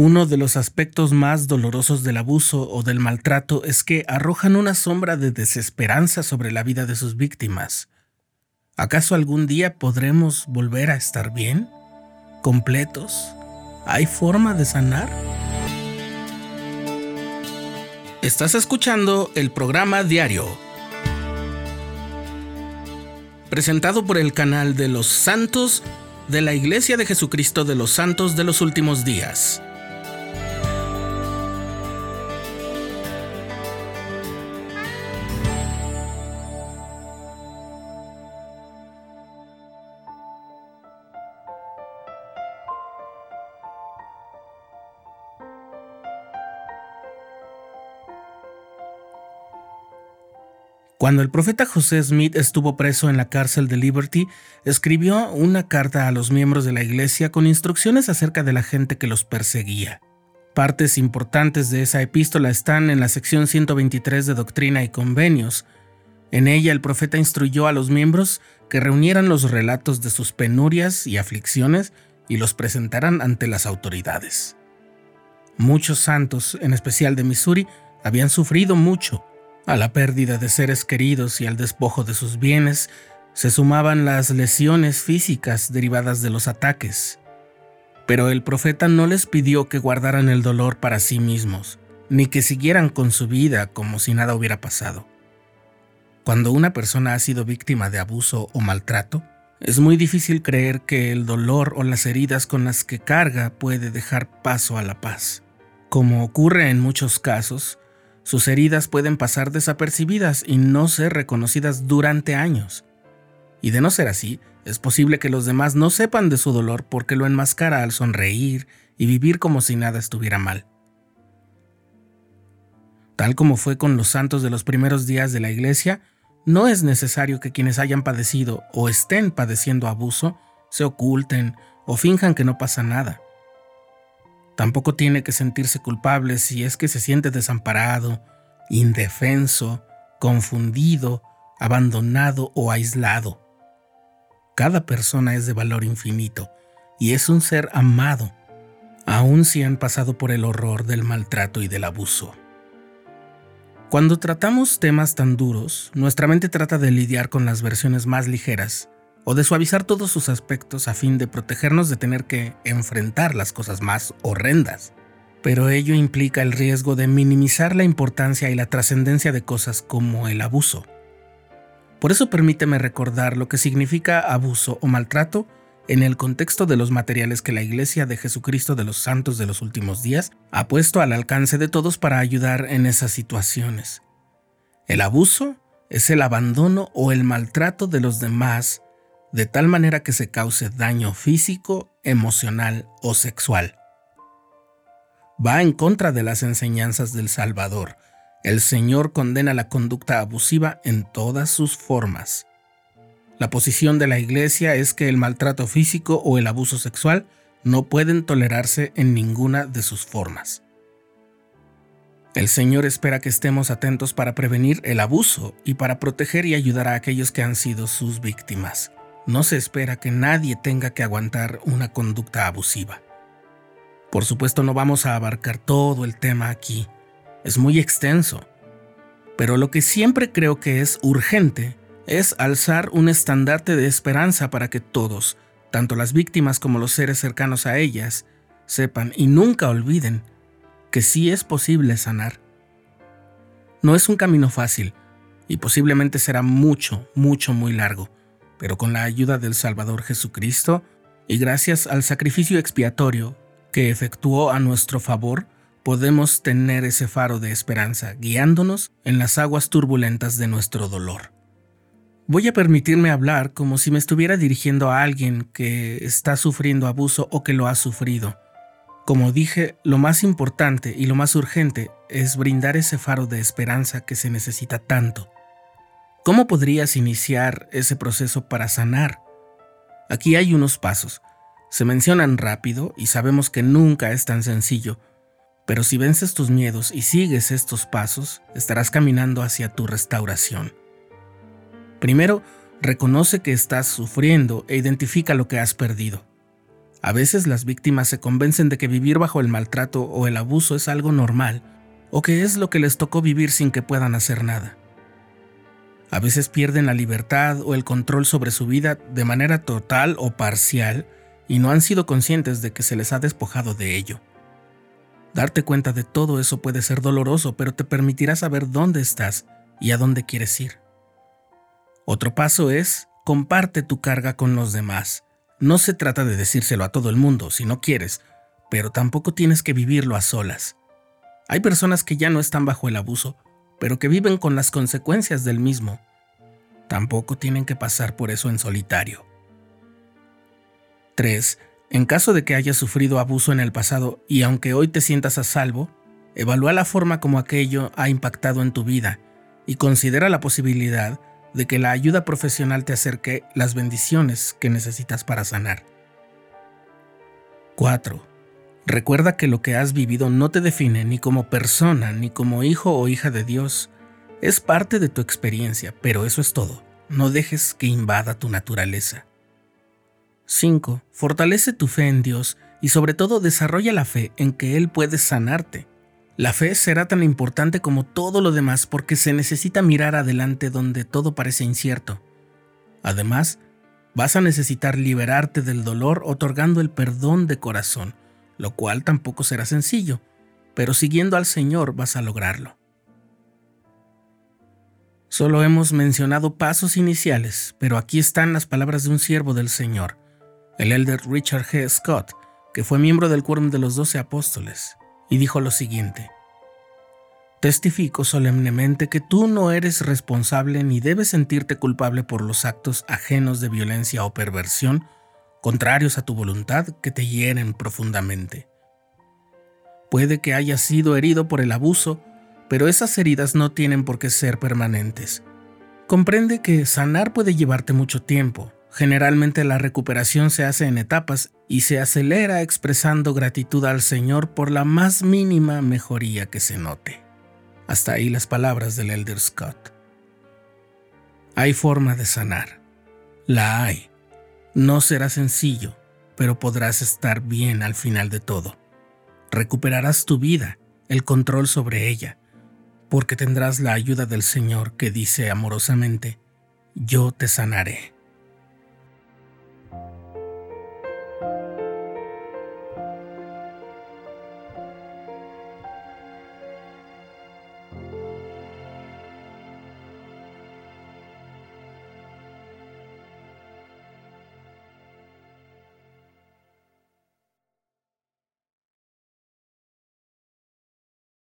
Uno de los aspectos más dolorosos del abuso o del maltrato es que arrojan una sombra de desesperanza sobre la vida de sus víctimas. ¿Acaso algún día podremos volver a estar bien? ¿Completos? ¿Hay forma de sanar? Estás escuchando el programa diario, presentado por el canal de los santos de la Iglesia de Jesucristo de los Santos de los Últimos Días. Cuando el profeta José Smith estuvo preso en la cárcel de Liberty, escribió una carta a los miembros de la iglesia con instrucciones acerca de la gente que los perseguía. Partes importantes de esa epístola están en la sección 123 de Doctrina y Convenios. En ella el profeta instruyó a los miembros que reunieran los relatos de sus penurias y aflicciones y los presentaran ante las autoridades. Muchos santos, en especial de Missouri, habían sufrido mucho a la pérdida de seres queridos y al despojo de sus bienes se sumaban las lesiones físicas derivadas de los ataques. Pero el profeta no les pidió que guardaran el dolor para sí mismos, ni que siguieran con su vida como si nada hubiera pasado. Cuando una persona ha sido víctima de abuso o maltrato, es muy difícil creer que el dolor o las heridas con las que carga puede dejar paso a la paz. Como ocurre en muchos casos, sus heridas pueden pasar desapercibidas y no ser reconocidas durante años. Y de no ser así, es posible que los demás no sepan de su dolor porque lo enmascara al sonreír y vivir como si nada estuviera mal. Tal como fue con los santos de los primeros días de la Iglesia, no es necesario que quienes hayan padecido o estén padeciendo abuso se oculten o finjan que no pasa nada. Tampoco tiene que sentirse culpable si es que se siente desamparado, indefenso, confundido, abandonado o aislado. Cada persona es de valor infinito y es un ser amado, aun si han pasado por el horror del maltrato y del abuso. Cuando tratamos temas tan duros, nuestra mente trata de lidiar con las versiones más ligeras o de suavizar todos sus aspectos a fin de protegernos de tener que enfrentar las cosas más horrendas. Pero ello implica el riesgo de minimizar la importancia y la trascendencia de cosas como el abuso. Por eso permíteme recordar lo que significa abuso o maltrato en el contexto de los materiales que la Iglesia de Jesucristo de los Santos de los Últimos Días ha puesto al alcance de todos para ayudar en esas situaciones. El abuso es el abandono o el maltrato de los demás de tal manera que se cause daño físico, emocional o sexual. Va en contra de las enseñanzas del Salvador. El Señor condena la conducta abusiva en todas sus formas. La posición de la Iglesia es que el maltrato físico o el abuso sexual no pueden tolerarse en ninguna de sus formas. El Señor espera que estemos atentos para prevenir el abuso y para proteger y ayudar a aquellos que han sido sus víctimas no se espera que nadie tenga que aguantar una conducta abusiva. Por supuesto no vamos a abarcar todo el tema aquí, es muy extenso, pero lo que siempre creo que es urgente es alzar un estandarte de esperanza para que todos, tanto las víctimas como los seres cercanos a ellas, sepan y nunca olviden que sí es posible sanar. No es un camino fácil y posiblemente será mucho, mucho, muy largo pero con la ayuda del Salvador Jesucristo y gracias al sacrificio expiatorio que efectuó a nuestro favor, podemos tener ese faro de esperanza guiándonos en las aguas turbulentas de nuestro dolor. Voy a permitirme hablar como si me estuviera dirigiendo a alguien que está sufriendo abuso o que lo ha sufrido. Como dije, lo más importante y lo más urgente es brindar ese faro de esperanza que se necesita tanto. ¿Cómo podrías iniciar ese proceso para sanar? Aquí hay unos pasos. Se mencionan rápido y sabemos que nunca es tan sencillo, pero si vences tus miedos y sigues estos pasos, estarás caminando hacia tu restauración. Primero, reconoce que estás sufriendo e identifica lo que has perdido. A veces las víctimas se convencen de que vivir bajo el maltrato o el abuso es algo normal, o que es lo que les tocó vivir sin que puedan hacer nada. A veces pierden la libertad o el control sobre su vida de manera total o parcial y no han sido conscientes de que se les ha despojado de ello. Darte cuenta de todo eso puede ser doloroso, pero te permitirá saber dónde estás y a dónde quieres ir. Otro paso es comparte tu carga con los demás. No se trata de decírselo a todo el mundo si no quieres, pero tampoco tienes que vivirlo a solas. Hay personas que ya no están bajo el abuso, pero que viven con las consecuencias del mismo. Tampoco tienen que pasar por eso en solitario. 3. En caso de que hayas sufrido abuso en el pasado y aunque hoy te sientas a salvo, evalúa la forma como aquello ha impactado en tu vida y considera la posibilidad de que la ayuda profesional te acerque las bendiciones que necesitas para sanar. 4. Recuerda que lo que has vivido no te define ni como persona ni como hijo o hija de Dios. Es parte de tu experiencia, pero eso es todo. No dejes que invada tu naturaleza. 5. Fortalece tu fe en Dios y sobre todo desarrolla la fe en que Él puede sanarte. La fe será tan importante como todo lo demás porque se necesita mirar adelante donde todo parece incierto. Además, vas a necesitar liberarte del dolor otorgando el perdón de corazón, lo cual tampoco será sencillo, pero siguiendo al Señor vas a lograrlo. Solo hemos mencionado pasos iniciales, pero aquí están las palabras de un siervo del Señor el elder Richard G. Scott, que fue miembro del Quórum de los Doce Apóstoles, y dijo lo siguiente. Testifico solemnemente que tú no eres responsable ni debes sentirte culpable por los actos ajenos de violencia o perversión, contrarios a tu voluntad, que te hieren profundamente. Puede que hayas sido herido por el abuso, pero esas heridas no tienen por qué ser permanentes. Comprende que sanar puede llevarte mucho tiempo, Generalmente la recuperación se hace en etapas y se acelera expresando gratitud al Señor por la más mínima mejoría que se note. Hasta ahí las palabras del Elder Scott. Hay forma de sanar. La hay. No será sencillo, pero podrás estar bien al final de todo. Recuperarás tu vida, el control sobre ella, porque tendrás la ayuda del Señor que dice amorosamente, yo te sanaré.